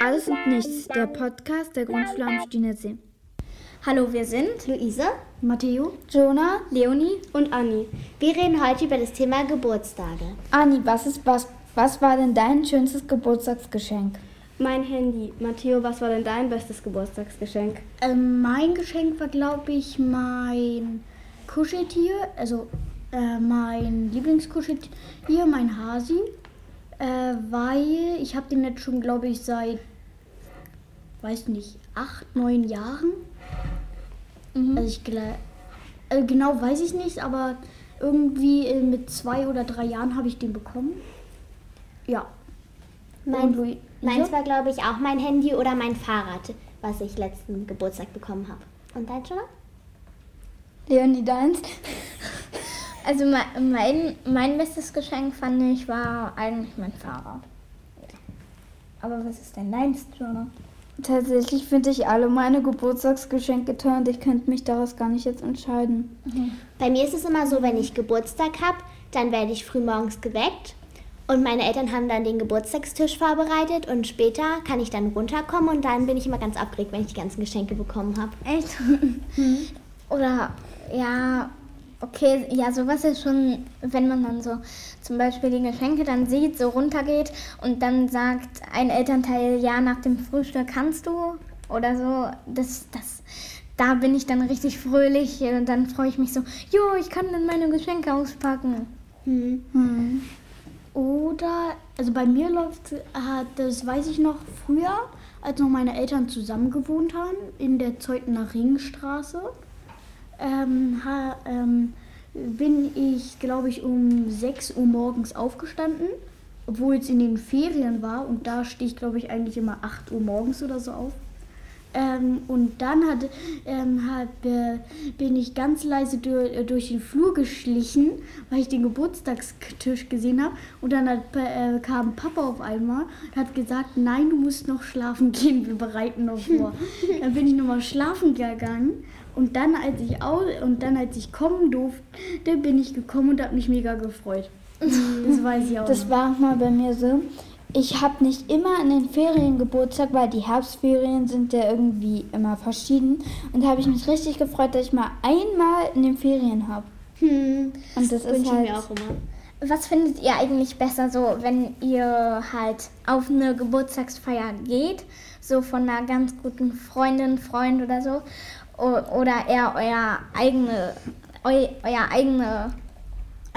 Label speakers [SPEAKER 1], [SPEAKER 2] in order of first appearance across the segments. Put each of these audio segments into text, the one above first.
[SPEAKER 1] Alles und Nichts, der Podcast der Grundschule am Stienersee.
[SPEAKER 2] Hallo, wir sind
[SPEAKER 3] Luise,
[SPEAKER 1] Matteo,
[SPEAKER 2] Jonah, Leonie
[SPEAKER 3] und Anni. Wir reden heute über das Thema Geburtstage.
[SPEAKER 1] Anni, was, ist, was, was war denn dein schönstes Geburtstagsgeschenk?
[SPEAKER 4] Mein Handy. Matteo, was war denn dein bestes Geburtstagsgeschenk?
[SPEAKER 5] Ähm, mein Geschenk war, glaube ich, mein Kuscheltier, also äh, mein Lieblingskuscheltier, mein Hasi, äh, weil ich habe den jetzt schon, glaube ich, seit, weiß nicht, acht, neun Jahren.
[SPEAKER 1] Mhm.
[SPEAKER 5] Also ich also genau weiß ich nicht, aber irgendwie äh, mit zwei oder drei Jahren habe ich den bekommen. Ja.
[SPEAKER 3] Mein, meins war, glaube ich, auch mein Handy oder mein Fahrrad, was ich letzten Geburtstag bekommen habe. Und dein schon?
[SPEAKER 1] Leonie, deins?
[SPEAKER 2] Also mein, mein, bestes Geschenk fand ich war eigentlich mein Fahrrad. Aber was ist denn deins, Jonah?
[SPEAKER 1] Tatsächlich finde ich alle meine Geburtstagsgeschenke toll und ich könnte mich daraus gar nicht jetzt entscheiden.
[SPEAKER 3] Mhm. Bei mir ist es immer so, wenn ich Geburtstag habe, dann werde ich früh morgens geweckt und meine Eltern haben dann den Geburtstagstisch vorbereitet und später kann ich dann runterkommen und dann bin ich immer ganz abgeregt, wenn ich die ganzen Geschenke bekommen habe.
[SPEAKER 2] Echt? Oder ja, okay, ja, sowas ist schon, wenn man dann so zum Beispiel die Geschenke dann sieht, so runtergeht und dann sagt ein Elternteil, ja, nach dem Frühstück kannst du oder so, das, das, da bin ich dann richtig fröhlich und dann freue ich mich so, jo, ich kann dann meine Geschenke auspacken.
[SPEAKER 5] Hm. Hm. Oder, also bei mir läuft, das weiß ich noch früher, als noch meine Eltern zusammen gewohnt haben, in der Zeutner Ringstraße, ähm, ha, ähm, bin ich, glaube ich, um 6 Uhr morgens aufgestanden, obwohl es in den Ferien war und da stehe ich, glaube ich, eigentlich immer 8 Uhr morgens oder so auf. Ähm, und dann hat, ähm, hat, äh, bin ich ganz leise durch, äh, durch, den Flur geschlichen, weil ich den Geburtstagstisch gesehen habe. Und dann hat, äh, kam Papa auf einmal und hat gesagt, nein, du musst noch schlafen gehen, wir bereiten noch vor. dann bin ich nochmal schlafen gegangen. Und dann, als ich aus, und dann, als ich kommen durfte, bin ich gekommen und habe mich mega gefreut.
[SPEAKER 1] Das weiß ich auch. Das noch. war mal bei mir so ich habe nicht immer in den Ferien Geburtstag, weil die Herbstferien sind ja irgendwie immer verschieden. Und da habe ich mich richtig gefreut, dass ich mal einmal in den Ferien habe.
[SPEAKER 3] Hm, und das, das ist halt. Mir auch immer.
[SPEAKER 2] Was findet ihr eigentlich besser so, wenn ihr halt auf eine Geburtstagsfeier geht, so von einer ganz guten Freundin, Freund oder so, oder eher euer eigene, eu, euer eigene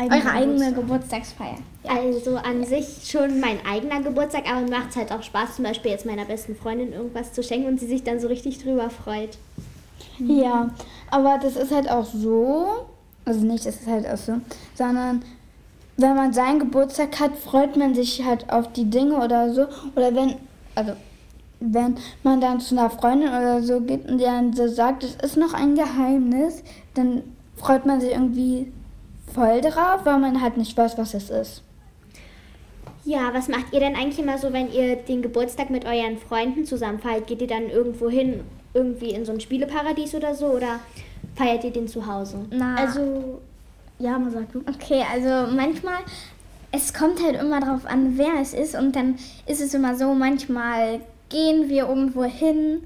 [SPEAKER 2] Eigene Eure eigene Geburtstagsfeier.
[SPEAKER 3] Ja. Also an sich schon mein eigener Geburtstag, aber macht es halt auch Spaß, zum Beispiel jetzt meiner besten Freundin irgendwas zu schenken und sie sich dann so richtig drüber freut.
[SPEAKER 1] Ja, aber das ist halt auch so, also nicht, das ist halt auch so, sondern wenn man seinen Geburtstag hat, freut man sich halt auf die Dinge oder so. Oder wenn, also wenn man dann zu einer Freundin oder so geht und dann so sagt, es ist noch ein Geheimnis, dann freut man sich irgendwie voll drauf, weil man halt nicht weiß, was es ist.
[SPEAKER 3] Ja, was macht ihr denn eigentlich immer so, wenn ihr den Geburtstag mit euren Freunden zusammen feiert? Geht ihr dann irgendwo hin, irgendwie in so ein Spieleparadies oder so? Oder feiert ihr den zu Hause?
[SPEAKER 2] Na, also, ja, man sagt du. Okay, also manchmal, es kommt halt immer darauf an, wer es ist. Und dann ist es immer so, manchmal gehen wir irgendwo hin,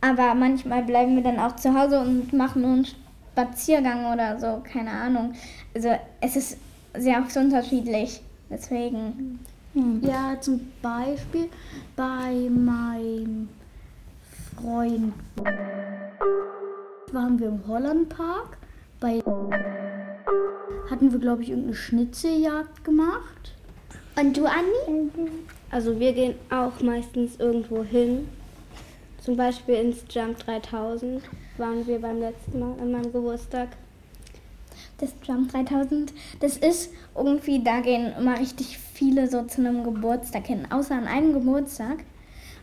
[SPEAKER 2] aber manchmal bleiben wir dann auch zu Hause und machen uns Spaziergang oder so, keine Ahnung. Also es ist sehr oft unterschiedlich. Deswegen.
[SPEAKER 5] Hm. Ja, zum Beispiel bei meinem Freund waren wir im Hollandpark. Bei hatten wir, glaube ich, irgendeine Schnitzeljagd gemacht.
[SPEAKER 3] Und du, Andi?
[SPEAKER 4] Also wir gehen auch meistens irgendwo hin. Zum Beispiel ins Jump 3000 waren wir beim letzten Mal an meinem Geburtstag.
[SPEAKER 2] Das Jump 3000, das ist irgendwie, da gehen immer richtig viele so zu einem Geburtstag hin, außer an einem Geburtstag.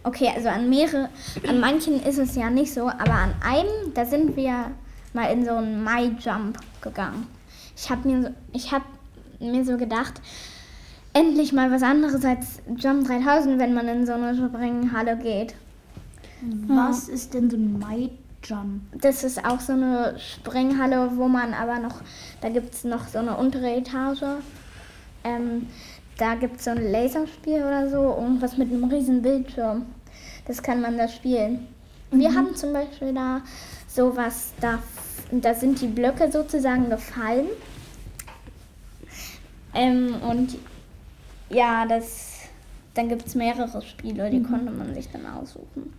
[SPEAKER 2] Okay, also an mehrere, an manchen ist es ja nicht so, aber an einem, da sind wir mal in so einen My Jump gegangen. Ich habe mir, ich hab mir so gedacht, endlich mal was anderes als Jump 3000, wenn man in so eine Springhalle geht.
[SPEAKER 5] Was ja. ist denn so ein My Jump?
[SPEAKER 2] Das ist auch so eine Springhalle, wo man aber noch, da gibt es noch so eine untere Etage. Ähm, da gibt es so ein Laserspiel oder so, irgendwas mit einem riesen Bildschirm. Das kann man da spielen. Wir haben zum Beispiel da sowas, da, da sind die Blöcke sozusagen gefallen. Ähm, und ja, das, dann gibt es mehrere Spiele, die konnte man sich dann aussuchen.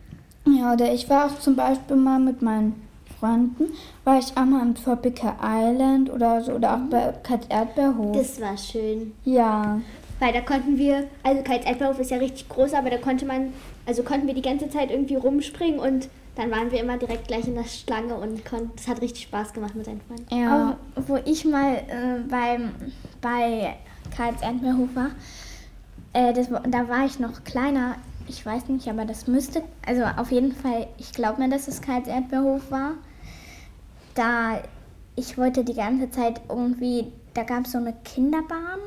[SPEAKER 1] Ja, oder ich war auch zum Beispiel mal mit meinen Freunden, war ich auch mal im Tropical Island oder so, oder auch bei Katz Erdbeerhof.
[SPEAKER 3] Das war schön.
[SPEAKER 1] ja.
[SPEAKER 3] Weil da konnten wir, also Karls Erdbeerhof ist ja richtig groß, aber da konnte man, also konnten wir die ganze Zeit irgendwie rumspringen und dann waren wir immer direkt gleich in der Schlange und konnten, das hat richtig Spaß gemacht mit seinen Freunden.
[SPEAKER 1] Ja.
[SPEAKER 2] Auch wo ich mal äh, beim, bei Karls Erdbeerhof war, äh, das, da war ich noch kleiner. Ich weiß nicht, aber das müsste, also auf jeden Fall, ich glaube mir, dass es Karls Erdbeerhof war. Da ich wollte die ganze Zeit irgendwie, da gab es so eine Kinderbahn.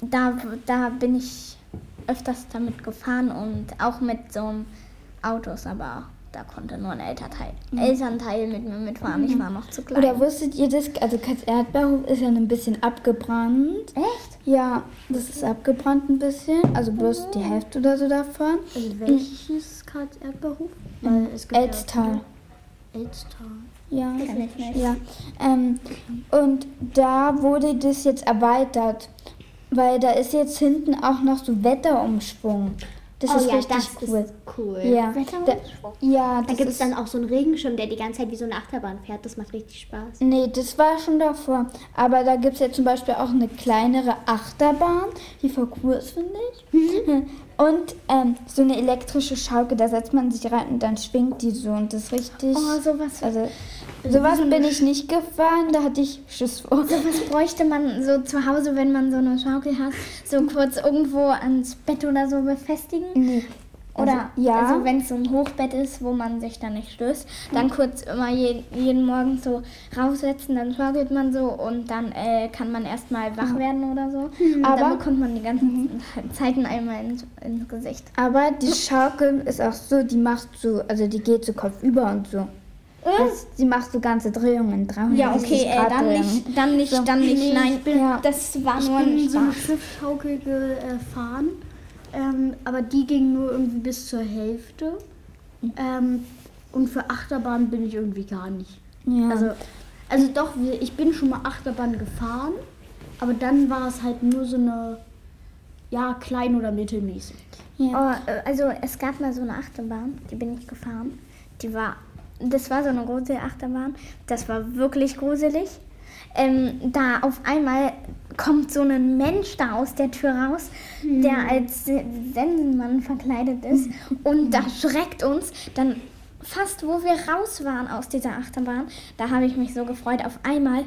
[SPEAKER 2] Da, da bin ich öfters damit gefahren und auch mit so Autos, aber da konnte nur ein Elternteil, Elternteil mit mir mitfahren. Ich war noch zu klein.
[SPEAKER 1] Oder wusstet ihr das? Also Katz Erdbeerhof ist ja ein bisschen abgebrannt.
[SPEAKER 2] Echt?
[SPEAKER 1] Ja, das ist abgebrannt ein bisschen. Also bloß die Hälfte oder so davon.
[SPEAKER 5] Also welches Karls Erdbeerhof? Weil es gibt
[SPEAKER 1] Elztal.
[SPEAKER 5] Ja Elztal.
[SPEAKER 1] Ja, ja. Ähm, und da wurde das jetzt erweitert, weil da ist jetzt hinten auch noch so Wetterumschwung. Das
[SPEAKER 3] oh
[SPEAKER 1] ist
[SPEAKER 3] ja,
[SPEAKER 1] richtig
[SPEAKER 3] das
[SPEAKER 1] cool.
[SPEAKER 3] ist cool.
[SPEAKER 1] Ja, da, ja,
[SPEAKER 3] Da gibt es dann auch so einen Regenschirm, der die ganze Zeit wie so eine Achterbahn fährt. Das macht richtig Spaß.
[SPEAKER 1] Nee, das war schon davor. Aber da gibt es ja zum Beispiel auch eine kleinere Achterbahn, die voll cool ist, finde ich. Und ähm, so eine elektrische Schaukel, da setzt man sich rein und dann schwingt die so und das ist richtig.
[SPEAKER 2] Oh, sowas.
[SPEAKER 1] Also, sowas bin ich nicht gefahren, da hatte ich Schiss vor.
[SPEAKER 2] Sowas bräuchte man so zu Hause, wenn man so eine Schaukel hat, so kurz irgendwo ans Bett oder so befestigen.
[SPEAKER 1] Nee.
[SPEAKER 2] Oder
[SPEAKER 1] Also, ja.
[SPEAKER 2] also wenn es so ein Hochbett ist, wo man sich dann nicht stößt, dann kurz immer je, jeden Morgen so raussetzen, dann schaukelt man so und dann äh, kann man erstmal wach werden oder so. Und
[SPEAKER 1] Aber-
[SPEAKER 2] dann bekommt man die ganzen Zeiten einmal ins, ins Gesicht.
[SPEAKER 1] Aber die Schaukel ist auch so, die macht so, also die geht so kopfüber und so. Das, die macht so ganze Drehungen, 360
[SPEAKER 2] Ja, okay, äh,
[SPEAKER 1] Grad
[SPEAKER 2] dann
[SPEAKER 1] Drehungen.
[SPEAKER 2] nicht, dann nicht, dann nicht, nein,
[SPEAKER 5] ich bin-
[SPEAKER 1] Ja.
[SPEAKER 2] das war
[SPEAKER 5] Ich
[SPEAKER 2] nur ein
[SPEAKER 5] bin so eine
[SPEAKER 2] Spaß.
[SPEAKER 5] Schiffschaukel gefahren, ähm, aber die ging nur irgendwie bis zur Hälfte. Ähm, und für Achterbahn bin ich irgendwie gar nicht.
[SPEAKER 1] Ja.
[SPEAKER 5] Also, also doch, ich bin schon mal Achterbahn gefahren, aber dann war es halt nur so eine, ja, klein oder mittelmäßig.
[SPEAKER 1] ja.
[SPEAKER 2] Oh, also es gab mal so eine Achterbahn, die bin ich gefahren. Die war, das war so eine große Achterbahn. Das war wirklich gruselig. Ähm, da auf einmal kommt so ein Mensch da aus der Tür raus, der als Se- Sensenmann verkleidet ist und da schreckt uns dann fast, wo wir raus waren aus dieser Achterbahn. Da habe ich mich so gefreut. Auf einmal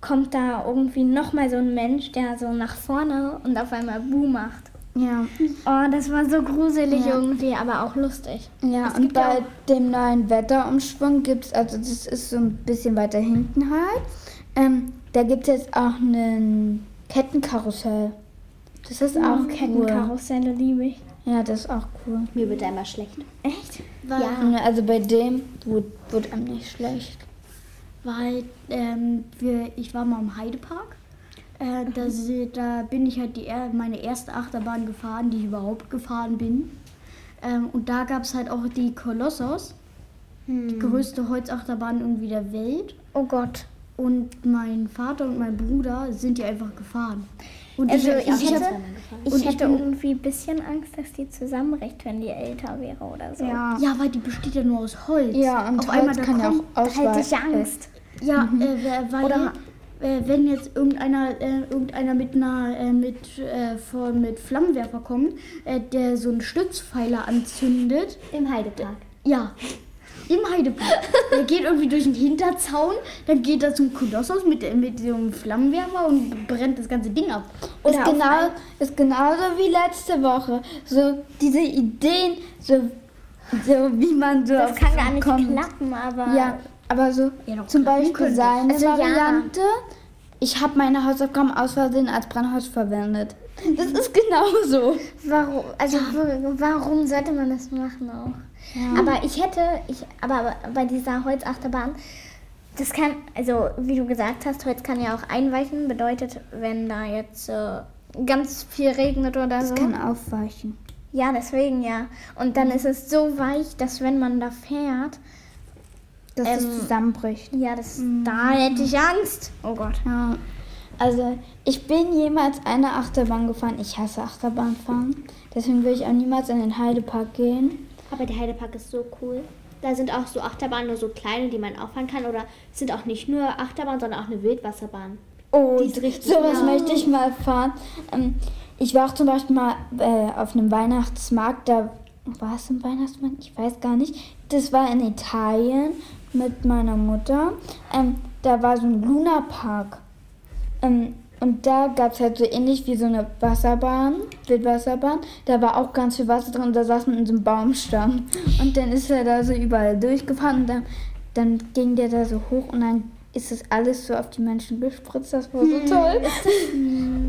[SPEAKER 2] kommt da irgendwie nochmal so ein Mensch, der so nach vorne und auf einmal Buh macht.
[SPEAKER 1] ja.
[SPEAKER 2] Oh, das war so gruselig
[SPEAKER 1] Ja.
[SPEAKER 2] irgendwie, aber auch lustig.
[SPEAKER 1] Ja, und bei dem neuen Wetterumschwung gibt es, also das ist so ein bisschen weiter hinten halt, ähm, da gibt es jetzt auch einen Kettenkarussell. Das ist auch cool.
[SPEAKER 2] Kettenkarusselle liebe ich.
[SPEAKER 1] Ja, das ist auch cool.
[SPEAKER 3] Mir wird da immer schlecht.
[SPEAKER 2] Echt?
[SPEAKER 5] Weil,
[SPEAKER 3] Ja.
[SPEAKER 1] Also bei dem wird, wird einem nicht schlecht.
[SPEAKER 5] weil ähm, wir, ich war mal im Heidepark. Äh, da, se- da bin ich halt die, er- meine erste Achterbahn gefahren, die ich überhaupt gefahren bin. Ähm, und da gab es halt auch die Kolossos, die größte Holzachterbahn irgendwie der Welt.
[SPEAKER 2] Oh Gott.
[SPEAKER 5] Und mein Vater und mein Bruder sind die einfach gefahren. Und
[SPEAKER 2] Also
[SPEAKER 5] ich,
[SPEAKER 2] ich
[SPEAKER 5] ich,
[SPEAKER 2] hätte, ich
[SPEAKER 5] ich
[SPEAKER 2] hätte
[SPEAKER 5] bin-
[SPEAKER 2] irgendwie ein bisschen Angst, dass die zusammenbricht, wenn die älter wäre oder so.
[SPEAKER 1] Ja.
[SPEAKER 5] ja, weil die besteht ja nur aus Holz.
[SPEAKER 1] Ja, und
[SPEAKER 5] auf
[SPEAKER 1] Holz
[SPEAKER 5] einmal
[SPEAKER 1] kann ja auch
[SPEAKER 2] Da hätte ich
[SPEAKER 1] ausweichen.
[SPEAKER 2] Angst.
[SPEAKER 5] Ja, äh, wer- weil
[SPEAKER 2] Oder-
[SPEAKER 5] äh, wenn jetzt irgendeiner, äh, irgendeiner mit einer äh, mit, äh, von, mit Flammenwerfer kommt, äh, der so einen Stützpfeiler anzündet,
[SPEAKER 3] Im Heidepark.
[SPEAKER 5] ja, im Heidepark. der geht irgendwie durch den Hinterzaun, dann geht er zum Kolossos mit, mit so einem Flammenwerfer und brennt das ganze Ding ab.
[SPEAKER 1] Ist,
[SPEAKER 2] Oder
[SPEAKER 1] genau, ist genauso wie letzte Woche. So diese Ideen, so, so wie man so
[SPEAKER 2] Das kann gar nicht
[SPEAKER 1] kommt.
[SPEAKER 2] klappen, aber
[SPEAKER 1] Ja, aber so
[SPEAKER 5] Ja,
[SPEAKER 1] zum Beispiel seine
[SPEAKER 2] Also ja.
[SPEAKER 1] Variante. Ich habe meine Hausaufgaben aus Versehen als Brennholz verwendet. Das ist genauso.
[SPEAKER 2] warum, also warum sollte man das machen auch? Aber ich hätte, ich, aber bei dieser Holzachterbahn, das kann, also wie du gesagt hast, Holz kann ja auch einweichen, bedeutet, wenn da jetzt äh, ganz viel regnet oder
[SPEAKER 1] Das
[SPEAKER 2] so.
[SPEAKER 1] kann aufweichen.
[SPEAKER 2] Ja, deswegen ja. Und dann ist es so weich, dass wenn man da fährt,
[SPEAKER 1] Dass
[SPEAKER 2] Ähm,
[SPEAKER 1] es zusammenbricht.
[SPEAKER 2] ja, das, da hätte ich Angst. Oh Gott.
[SPEAKER 1] Ja. Also, ich bin jemals eine Achterbahn gefahren. Ich hasse Achterbahnfahren. Deswegen will ich auch niemals in den Heidepark gehen.
[SPEAKER 3] Aber der Heidepark ist so cool. Da sind auch so Achterbahnen, nur so kleine, die man auffahren kann. Oder es sind auch nicht nur Achterbahnen, sondern auch eine Wildwasserbahn.
[SPEAKER 1] Oh,
[SPEAKER 3] Die ist richtig
[SPEAKER 1] sowas
[SPEAKER 3] laut.
[SPEAKER 1] möchte ich mal fahren. Ähm, ich war auch zum Beispiel mal äh, auf einem Weihnachtsmarkt. Da war es ein Weihnachtsmarkt? Ich weiß gar nicht. Das war in Italien mit meiner Mutter. Ähm, da war so ein Lunapark. Ähm, und da gab es halt so ähnlich wie so eine Wasserbahn, Wildwasserbahn. Da war auch ganz viel Wasser drin und da saß man in so einem Baumstamm. Und dann ist er da so überall durchgefahren und dann, dann ging der da so hoch und dann ist das alles so auf die Menschen gespritzt. Das war so toll.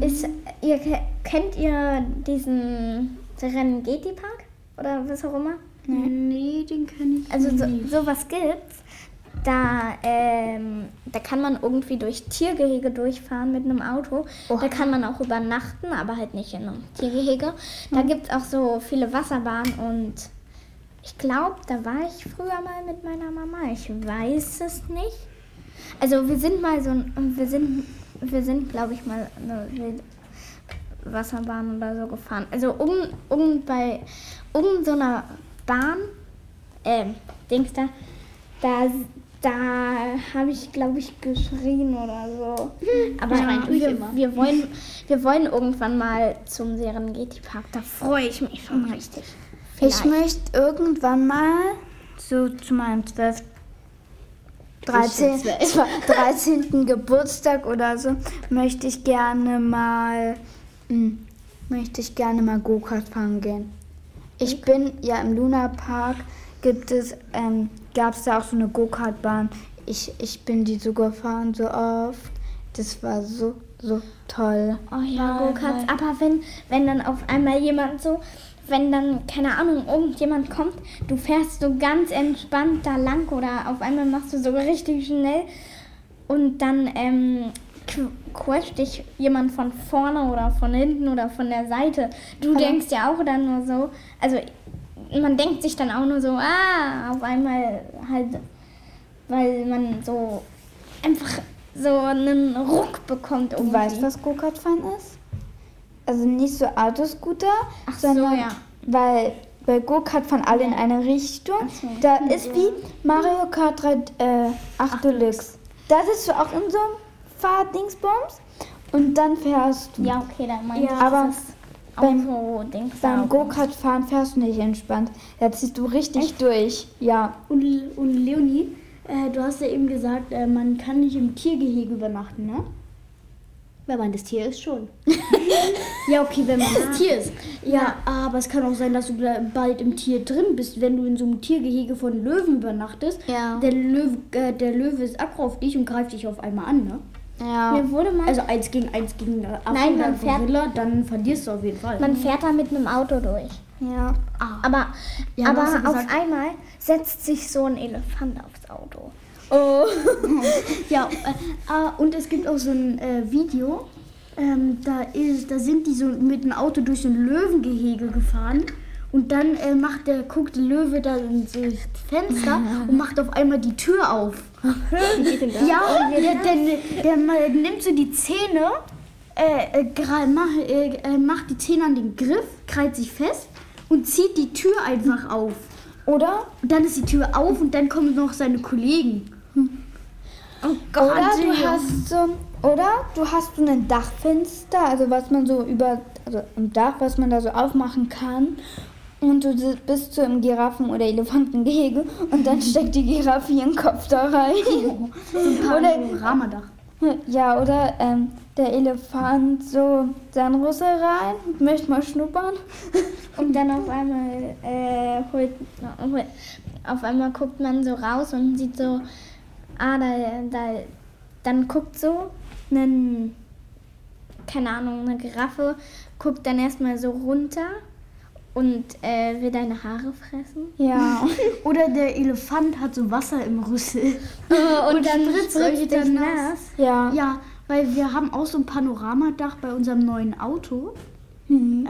[SPEAKER 2] Ist, ihr, ke- kennt ihr diesen Serengeti-Park? Oder was auch immer?
[SPEAKER 5] Nee, den kenne ich
[SPEAKER 2] Also so,
[SPEAKER 5] nicht.
[SPEAKER 2] sowas gibt's. Da, ähm, da kann man irgendwie durch Tiergehege durchfahren mit einem Auto. Da kann man auch übernachten, aber halt nicht in einem Tiergehege. Da gibt's auch so viele Wasserbahnen und ich glaube, da war ich früher mal mit meiner Mama. Ich weiß es nicht. Also wir sind mal so, ein- wir sind, wir sind, glaube ich, mal eine Wasserbahn oder so gefahren. Also um, um bei, um so einer Bahn, ähm, Dings da, da, da habe ich, glaube ich, geschrien oder so. Aber
[SPEAKER 3] Schreien tue ich
[SPEAKER 2] wir, wir, wollen, wir wollen irgendwann mal zum Serengeti-Park. Da freue ich mich schon richtig.
[SPEAKER 1] Ich
[SPEAKER 2] Vielleicht.
[SPEAKER 1] möchte irgendwann mal so zu meinem 12. 13, 13. Geburtstag oder so möchte ich gerne mal hm, möchte ich gerne mal Go-Kart fahren gehen. Ich bin ja im Luna Park gibt es ähm, gab es da auch so eine Go-Kart-Bahn. Ich, ich bin die so gefahren so oft. Das war so so toll.
[SPEAKER 2] Oh ja, Go-Karts. Aber wenn, wenn dann auf einmal jemand so, wenn dann, keine Ahnung, irgendjemand kommt, du fährst so ganz entspannt da lang oder auf einmal machst du so richtig schnell und dann ähm, qu- quetscht dich jemand von vorne oder von hinten oder von der Seite. Du denkst ja auch dann nur so, also man denkt sich dann auch nur so, ah, auf einmal halt, weil man so einfach so einen Ruck bekommt.
[SPEAKER 1] Du
[SPEAKER 2] irgendwie.
[SPEAKER 1] weißt, was Go-Kart fahren ist? Also nicht so Autoscooter,
[SPEAKER 2] Ach so,
[SPEAKER 1] sondern
[SPEAKER 2] ja.
[SPEAKER 1] weil bei Go-Kart fahren alle in eine Richtung.
[SPEAKER 2] so.
[SPEAKER 1] Da ist wie Mario Kart 3, äh, 8 Deluxe. Da sitzt du auch in so einem Fahrdingsbums und dann fährst du.
[SPEAKER 2] Ja, okay, dann meine ich
[SPEAKER 1] aber
[SPEAKER 2] dieses
[SPEAKER 1] beim-
[SPEAKER 2] Auto-Dings.
[SPEAKER 1] Beim
[SPEAKER 2] da.
[SPEAKER 1] Go-Kart fahren fährst du nicht entspannt. Da ziehst du richtig durch. Ja.
[SPEAKER 5] Und, und Leonie, äh, du hast ja eben gesagt, äh, man kann nicht im Tiergehege übernachten, ne?
[SPEAKER 3] Wenn man das Tier ist, schon.
[SPEAKER 5] Ja, okay, wenn man das Tier ist. Ja, aber es kann auch sein, dass du bald im Tier drin bist, wenn du in so einem Tiergehege von Löwen übernachtest.
[SPEAKER 1] Ja.
[SPEAKER 5] Der Löwe, äh, der Löwe ist aggro auf dich und greift dich auf einmal an, ne?
[SPEAKER 1] Ja.
[SPEAKER 2] Mir wurde mal,
[SPEAKER 5] Also eins gegen eins gegen eine Affe
[SPEAKER 2] Nein, man fährt-
[SPEAKER 5] Gorilla, dann verlierst du auf jeden Fall.
[SPEAKER 2] man fährt da mit einem Auto durch.
[SPEAKER 1] Ja.
[SPEAKER 2] Aber,
[SPEAKER 5] Ja,
[SPEAKER 2] aber
[SPEAKER 5] ja
[SPEAKER 2] auf
[SPEAKER 5] gesagt-
[SPEAKER 2] einmal setzt sich so ein Elefant aufs Auto.
[SPEAKER 5] Ja, äh, ah, und es gibt auch so ein äh, Video, ähm, da, ist, da sind die so mit dem Auto durch so ein Löwengehege gefahren und dann äh, macht der, guckt der Löwe da in so das Fenster und macht auf einmal die Tür auf. Ja, der, der, der, nimmt so die Zähne, äh, äh, äh, äh, macht die Zähne an den Griff, krallt sich fest und zieht die Tür einfach auf.
[SPEAKER 1] Oder?
[SPEAKER 5] Und dann ist die Tür auf und dann kommen noch seine Kollegen.
[SPEAKER 1] Oder du hast so, oder du hast so ein Dachfenster, also was man so über, also im Dach, was man da so aufmachen kann. Und du bist so im Giraffen- oder Elefantengehege und dann steckt die Giraffe ihren Kopf da rein. oder,
[SPEAKER 5] Ramadach.
[SPEAKER 1] ja, oder ähm, der Elefant so sein Rüssel rein und möchte mal schnuppern.
[SPEAKER 2] Und dann auf einmal äh, holt, auf einmal guckt man so raus und sieht so, ah, da, da, dann guckt so ein, keine Ahnung, eine Giraffe, guckt dann erstmal so runter und äh, will deine Haare fressen.
[SPEAKER 1] Ja.
[SPEAKER 5] Oder der Elefant hat so Wasser im Rüssel.
[SPEAKER 2] Und, dann
[SPEAKER 5] spritzt euch dann
[SPEAKER 2] nass.
[SPEAKER 1] Ja.
[SPEAKER 5] Ja, weil wir haben auch so ein Panoramadach bei unserem neuen Auto.
[SPEAKER 1] Mhm.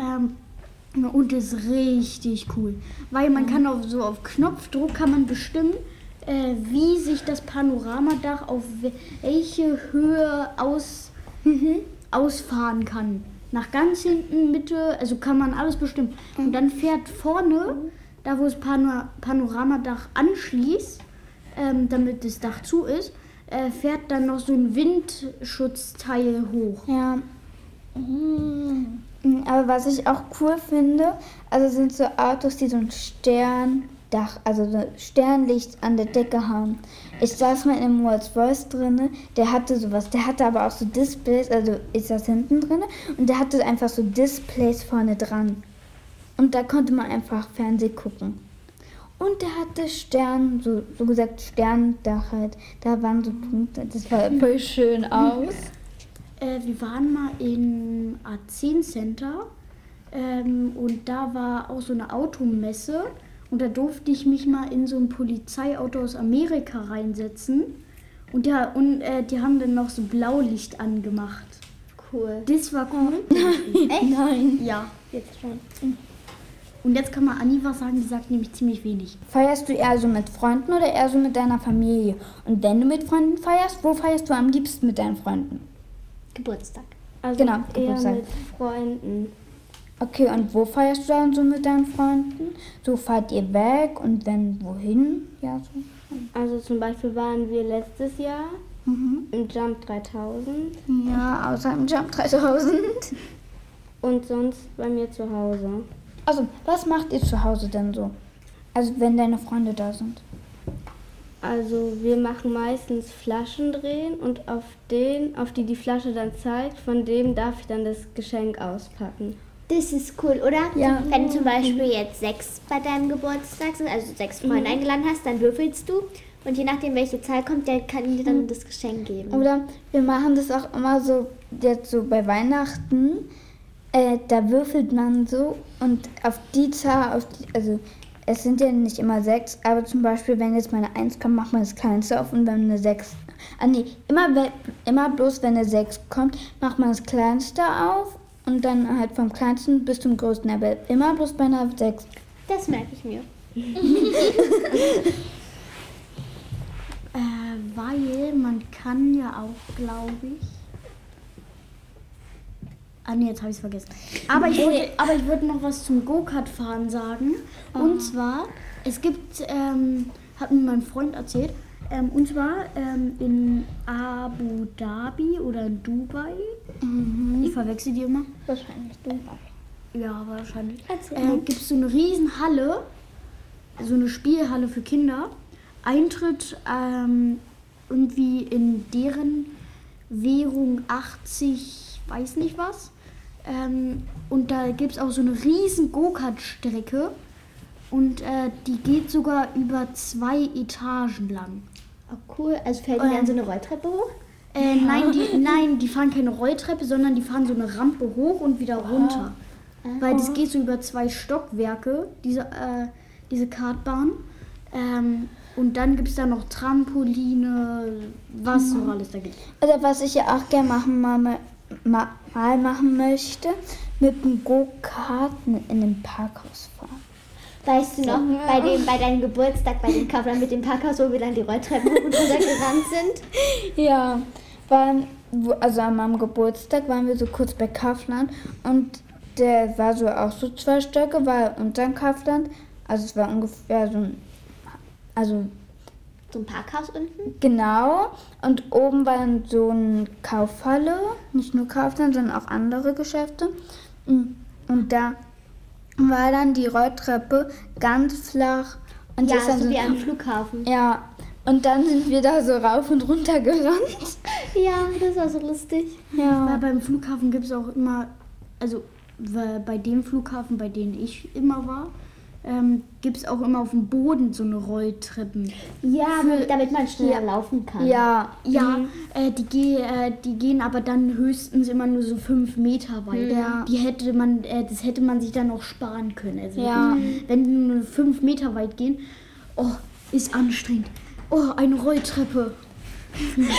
[SPEAKER 5] Ähm, Und ist richtig cool. Weil man kann auf, so auf Knopfdruck kann man bestimmen, äh, wie sich das Panoramadach auf welche Höhe aus, ausfahren kann. Nach ganz hinten, Mitte, also kann man alles bestimmen. Und dann fährt vorne, da wo das Pano Panoramadach anschließt, ähm, damit das Dach zu ist, äh, fährt dann noch so ein Windschutzteil hoch.
[SPEAKER 1] Ja. Mhm. Aber was ich auch cool finde, also sind so Autos, die so ein Sterndach, also so Sternlicht an der Decke haben. Ich saß mal in einem Rolls-Royce drinne, der hatte sowas, der hatte aber auch so Displays, also ist das hinten drinne und der hatte einfach so Displays vorne dran. Und da konnte man einfach Fernseh gucken. Und der hatte Stern, so, so gesagt Sterndach halt. Da waren so Punkte, das war voll schön aus.
[SPEAKER 5] Äh, wir waren mal im A10 Center ähm, und da war auch so eine Automesse und da durfte ich mich mal in so ein Polizeiauto aus Amerika reinsetzen und ja und äh, die haben dann noch so Blaulicht angemacht.
[SPEAKER 3] Cool.
[SPEAKER 5] Das war cool.
[SPEAKER 1] Echt? Nein.
[SPEAKER 5] Ja.
[SPEAKER 4] Jetzt schon.
[SPEAKER 5] Und jetzt kann man Anni was sagen, die sagt nämlich ziemlich wenig.
[SPEAKER 1] Feierst du eher so mit Freunden oder eher so mit deiner Familie? Und wenn du mit Freunden feierst, wo feierst du am liebsten mit deinen Freunden?
[SPEAKER 3] Geburtstag.
[SPEAKER 4] Also
[SPEAKER 1] Genau,
[SPEAKER 4] eher
[SPEAKER 1] Geburtstag.
[SPEAKER 4] mit Freunden.
[SPEAKER 1] Okay, und wo feierst du dann so mit deinen Freunden? So fahrt ihr weg und wenn wohin? Ja, so.
[SPEAKER 4] Also zum Beispiel waren wir letztes Jahr im Jump 3000
[SPEAKER 1] Ja, außer im Jump 3000.
[SPEAKER 4] und sonst bei mir zu Hause.
[SPEAKER 1] Also, was macht ihr zu Hause denn so? Also, wenn deine Freunde da sind.
[SPEAKER 4] Also wir machen meistens Flaschen drehen und auf den, auf die die Flasche dann zeigt, von dem darf ich dann das Geschenk auspacken.
[SPEAKER 3] Das ist cool, oder?
[SPEAKER 1] Ja.
[SPEAKER 3] Wenn zum Beispiel jetzt sechs bei deinem Geburtstag sind, also sechs Freunde eingeladen hast, dann würfelst du. Und je nachdem, welche Zahl kommt, der kann dir dann das Geschenk geben.
[SPEAKER 1] Oder wir machen das auch immer so, jetzt so bei Weihnachten. Äh, da würfelt man so und auf die Zahl, auf die, also es sind ja nicht immer sechs, aber zum Beispiel, wenn jetzt mal eine Eins kommt, macht man das kleinste auf und wenn eine sechs, ah nee, immer, immer bloß wenn eine sechs kommt, macht man das kleinste auf und dann halt vom kleinsten bis zum größten, aber immer bloß bei einer sechs.
[SPEAKER 3] Das merke ich mir.
[SPEAKER 5] Äh, weil man kann ja auch, glaube ich. Ah nee, jetzt habe ich es vergessen. Aber ich, wollte, aber ich wollte noch was zum Go-Kart-Fahren sagen. Und zwar, es gibt, ähm, hat mir mein Freund erzählt, ähm, und zwar ähm, in Abu Dhabi oder in Dubai. Ich verwechsel die immer.
[SPEAKER 1] Wahrscheinlich du.
[SPEAKER 5] Ja, wahrscheinlich. Äh, gibt es so eine Riesenhalle, so eine Spielhalle für Kinder. Eintritt ähm, irgendwie in deren Währung 80, weiß nicht was. Ähm, und da gibt es auch so eine riesen Go-Kart-Strecke. Und äh, die geht sogar über zwei Etagen lang.
[SPEAKER 3] Oh, cool. Also fällt die dann so eine Rolltreppe hoch?
[SPEAKER 5] Äh, nein, die, nein, die fahren keine Rolltreppe, sondern die fahren so eine Rampe hoch und wieder runter. Weil das geht so über zwei Stockwerke, diese, äh, diese Kartbahn. Ähm, und dann gibt es da noch Trampoline, was so alles da gibt.
[SPEAKER 1] Oder was ich ja auch gerne machen, mal, mal, machen möchte, mit dem Go-Kart in den Parkhaus fahren.
[SPEAKER 3] Weißt du noch, bei, dem, bei deinem Geburtstag, bei dem Kaufland mit dem Parkhaus, wo wir dann die Rolltreppen hoch und runter gerannt sind?
[SPEAKER 1] Ja, wo- also an meinem Geburtstag waren wir so kurz bei Kaufland und der war so auch so zwei Stöcke, war unter dem Kaufland. Also es war ungefähr so ein, also
[SPEAKER 3] So ein Parkhaus unten?
[SPEAKER 1] genau. Und oben war dann so eine Kaufhalle, nicht nur Kaufland, sondern auch andere Geschäfte. Mm, Und da war dann die Rolltreppe ganz flach. Und
[SPEAKER 3] Ja, so wie am Flughafen.
[SPEAKER 1] ja, und dann sind wir da so rauf und runter gerannt.
[SPEAKER 3] Ja, das war so lustig.
[SPEAKER 1] Ja.
[SPEAKER 5] Weil beim Flughafen gibt es auch immer, also bei dem Flughafen, bei dem ich immer war, ähm, gibt es auch immer auf dem Boden so eine Rolltreppen.
[SPEAKER 3] Ja, damit man schneller laufen kann.
[SPEAKER 1] Ja,
[SPEAKER 5] Ja, äh, die, geh, äh, die gehen aber dann höchstens immer nur so fünf Meter weit.
[SPEAKER 1] Ja.
[SPEAKER 5] Die hätte man, äh, das hätte man sich dann auch sparen können. Also
[SPEAKER 1] Ja.
[SPEAKER 5] wenn die nur fünf Meter weit gehen, oh, ist anstrengend. Oh, eine Rolltreppe.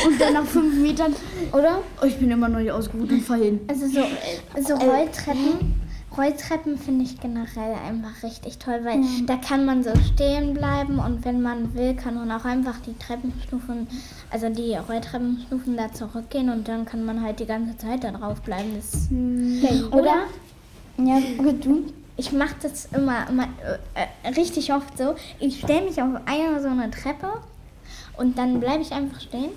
[SPEAKER 5] Und dann nach fünf Metern,
[SPEAKER 1] oder?
[SPEAKER 5] oh, ich bin immer noch nicht ausgeruht und fall hin.
[SPEAKER 2] Also so, so Rolltreppen Rolltreppen finde ich generell einfach richtig toll, weil da kann man so stehen bleiben und wenn man will, kann man auch einfach die Treppenstufen, also die Rolltreppenstufen da zurückgehen und dann kann man halt die ganze Zeit da drauf bleiben. Das
[SPEAKER 1] Oder? Ja, gut, du?
[SPEAKER 2] ich mache das immer, immer äh, äh, richtig oft so. Ich stelle mich auf eine so eine Treppe und dann bleibe ich einfach stehen.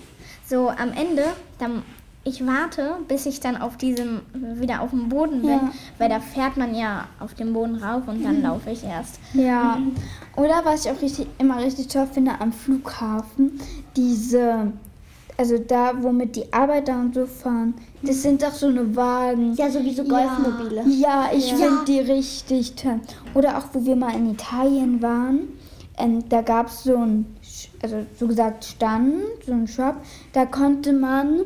[SPEAKER 2] So am Ende, dann ich warte, bis ich dann auf diesem wieder auf dem Boden bin,
[SPEAKER 1] Ja.
[SPEAKER 2] weil da fährt man ja auf dem Boden rauf und dann laufe ich erst.
[SPEAKER 1] Ja. Oder was ich auch richtig, immer richtig toll finde am Flughafen, diese, also da, womit die Arbeiter und so fahren, das sind doch so eine Wagen.
[SPEAKER 3] Ja, sowieso Golfmobile.
[SPEAKER 1] Ja, ich finde die richtig toll. Oder auch, wo wir mal in Italien waren, ähm, da gab es so ein, also so gesagt Stand, so ein Shop, da konnte man,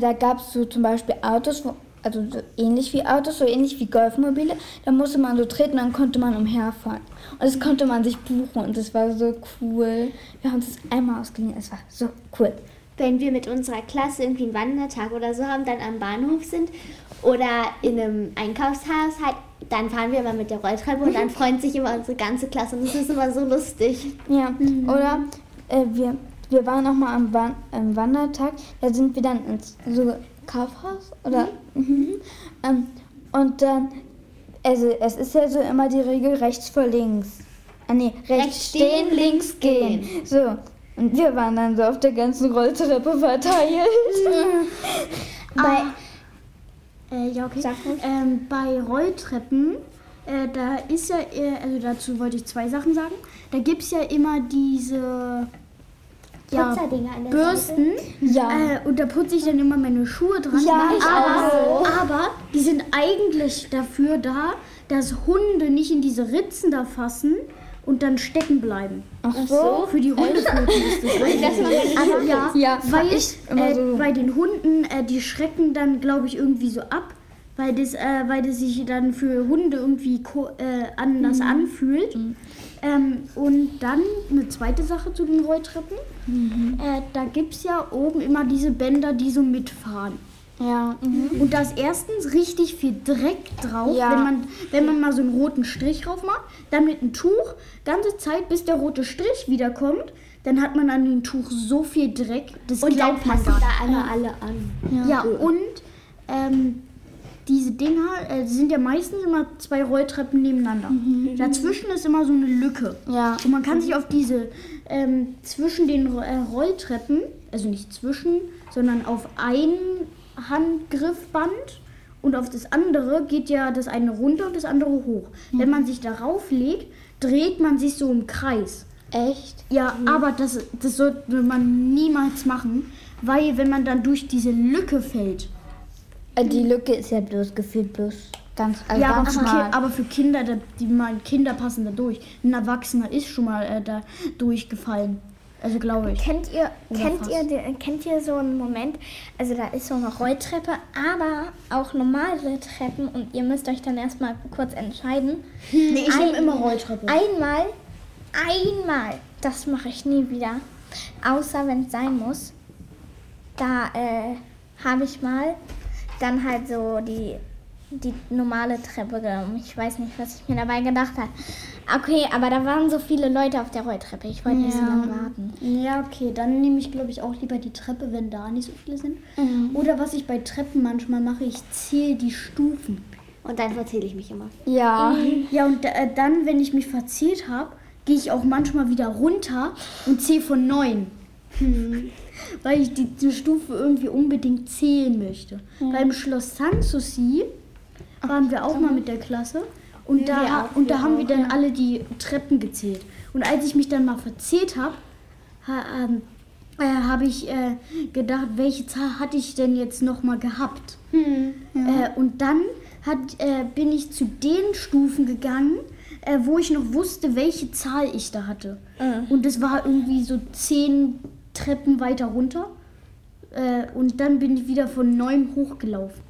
[SPEAKER 1] da gab es so zum Beispiel Autos, also so ähnlich wie Autos, so ähnlich wie Golfmobile, da musste man so treten, dann konnte man umherfahren. Und das konnte man sich buchen und das war so cool. Wir haben das einmal ausgeliehen, es war so cool.
[SPEAKER 3] Wenn wir mit unserer Klasse irgendwie einen Wandertag oder so haben, dann am Bahnhof sind oder in einem Einkaufshaus halt, dann fahren wir immer mit der Rolltreppe und dann freut sich immer unsere ganze Klasse und das ist immer so lustig.
[SPEAKER 1] Ja, oder äh, wir, wir waren noch mal am, Wan am Wandertag, da sind wir dann ins so Kaufhaus oder mhm. ähm, und dann, also es ist ja so immer die Regel rechts vor links. Ah nee, rechts,
[SPEAKER 3] Rechts
[SPEAKER 1] stehen,
[SPEAKER 3] stehen,
[SPEAKER 1] links gehen. So. Und wir waren dann so auf der ganzen Rolltreppe verteilt.
[SPEAKER 5] Bei, äh, ja, okay. Ähm, bei Rolltreppen, äh, da ist ja, äh, also dazu wollte ich zwei Sachen sagen. Da gibt es ja immer diese ja, Bürsten.
[SPEAKER 1] Ja.
[SPEAKER 5] Äh, und da putze ich dann immer meine Schuhe dran.
[SPEAKER 1] Ja,
[SPEAKER 5] aber, aber die sind eigentlich dafür da, dass Hunde nicht in diese Ritzen da fassen und dann stecken bleiben.
[SPEAKER 1] Ach so.
[SPEAKER 5] Für die Hundepfoten ist das richtig. Aber ja,
[SPEAKER 1] Ja,
[SPEAKER 5] weil
[SPEAKER 1] ich
[SPEAKER 5] äh,
[SPEAKER 1] so.
[SPEAKER 5] bei den Hunden, äh, die schrecken dann, glaube ich, irgendwie so ab, weil das, äh, weil das sich dann für Hunde irgendwie äh, anders
[SPEAKER 1] Mhm.
[SPEAKER 5] anfühlt. Ähm, und dann eine zweite Sache zu den Rolltreppen.
[SPEAKER 1] Mhm.
[SPEAKER 5] Äh, da gibt es ja oben immer diese Bänder, die so mitfahren.
[SPEAKER 1] Ja.
[SPEAKER 5] Und da ist erstens richtig viel Dreck drauf,
[SPEAKER 1] Ja.
[SPEAKER 5] wenn, man, wenn man mal so einen roten Strich drauf macht. Dann mit einem Tuch, ganze Zeit, bis der rote Strich wiederkommt. Dann hat man an dem Tuch so viel Dreck, das
[SPEAKER 3] Und dann
[SPEAKER 5] glaubt man
[SPEAKER 3] passen
[SPEAKER 5] nicht.
[SPEAKER 3] da einmal alle an.
[SPEAKER 5] Ja, und ähm, diese Dinger äh, sind ja meistens immer zwei Rolltreppen nebeneinander. Dazwischen ist immer so eine Lücke.
[SPEAKER 1] Ja.
[SPEAKER 5] Und man kann sich auf diese, ähm, zwischen den äh, Rolltreppen, also nicht zwischen, sondern auf ein Handgriffband und auf das andere geht ja das eine runter und das andere hoch. Wenn man sich darauf legt, dreht man sich so im Kreis.
[SPEAKER 1] Echt?
[SPEAKER 5] Ja, aber das, das sollte man niemals machen, weil wenn man dann durch diese Lücke fällt,
[SPEAKER 1] Die Lücke ist ja bloß gefühlt bloß ganz, also
[SPEAKER 5] ja, aber
[SPEAKER 1] ganz
[SPEAKER 5] für, Ki
[SPEAKER 1] schmal.
[SPEAKER 5] aber für Kinder, die mal Kinder passen da durch. Ein Erwachsener ist schon mal äh, da durchgefallen. Also glaube ich.
[SPEAKER 2] Kennt ihr,
[SPEAKER 5] Oder
[SPEAKER 2] kennt
[SPEAKER 5] fast.
[SPEAKER 2] ihr, den- kennt ihr so einen Moment, also da ist so eine Rolltreppe, aber auch normale Treppen und ihr müsst euch dann erstmal kurz entscheiden.
[SPEAKER 5] Nee, ich nehme immer Rolltreppe.
[SPEAKER 2] Einmal, einmal, das mache ich nie wieder, außer wenn es sein muss. Da äh, habe ich mal dann halt so die, die normale Treppe genommen. Ich weiß nicht, was ich mir dabei gedacht habe. Okay, aber da waren so viele Leute auf der Rolltreppe. Ich wollte nicht so lange warten.
[SPEAKER 5] Ja, okay, dann nehme ich glaube ich auch lieber die Treppe, wenn da nicht so viele sind. Oder was ich bei Treppen manchmal mache, ich zähle die Stufen.
[SPEAKER 3] Und dann verzähle ich mich immer.
[SPEAKER 1] Ja.
[SPEAKER 5] Ja, und äh, dann, wenn ich mich verzählt habe, gehe ich auch manchmal wieder runter und zähle von neun. Weil ich die, die Stufe irgendwie unbedingt zählen möchte. Beim Schloss Sanssouci waren wir auch mal mit der Klasse. Und da,
[SPEAKER 3] wir auch,
[SPEAKER 5] und da haben wir dann alle die Treppen gezählt. Und als ich mich dann mal verzählt habe, ha, ähm, äh, habe ich äh, gedacht, welche Zahl hatte ich denn jetzt noch mal gehabt? Äh, und dann hat, äh, bin ich zu den Stufen gegangen, äh, wo ich noch wusste, welche Zahl ich da hatte. Und das war irgendwie so zehn Treppen weiter runter. Äh, und dann bin ich wieder von neuem hochgelaufen.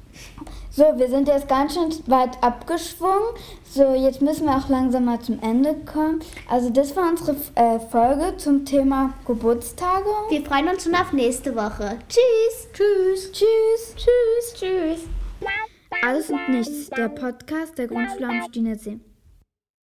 [SPEAKER 1] So, wir sind jetzt ganz schön weit abgeschwungen. So, jetzt müssen wir auch langsam mal zum Ende kommen. Also das war unsere äh, Folge zum Thema Geburtstage.
[SPEAKER 3] Wir freuen uns schon auf nächste Woche. Tschüss.
[SPEAKER 1] Tschüss. Tschüss.
[SPEAKER 2] Tschüss, tschüss.
[SPEAKER 1] Alles und nichts, der Podcast der Grundschule am Stienersee.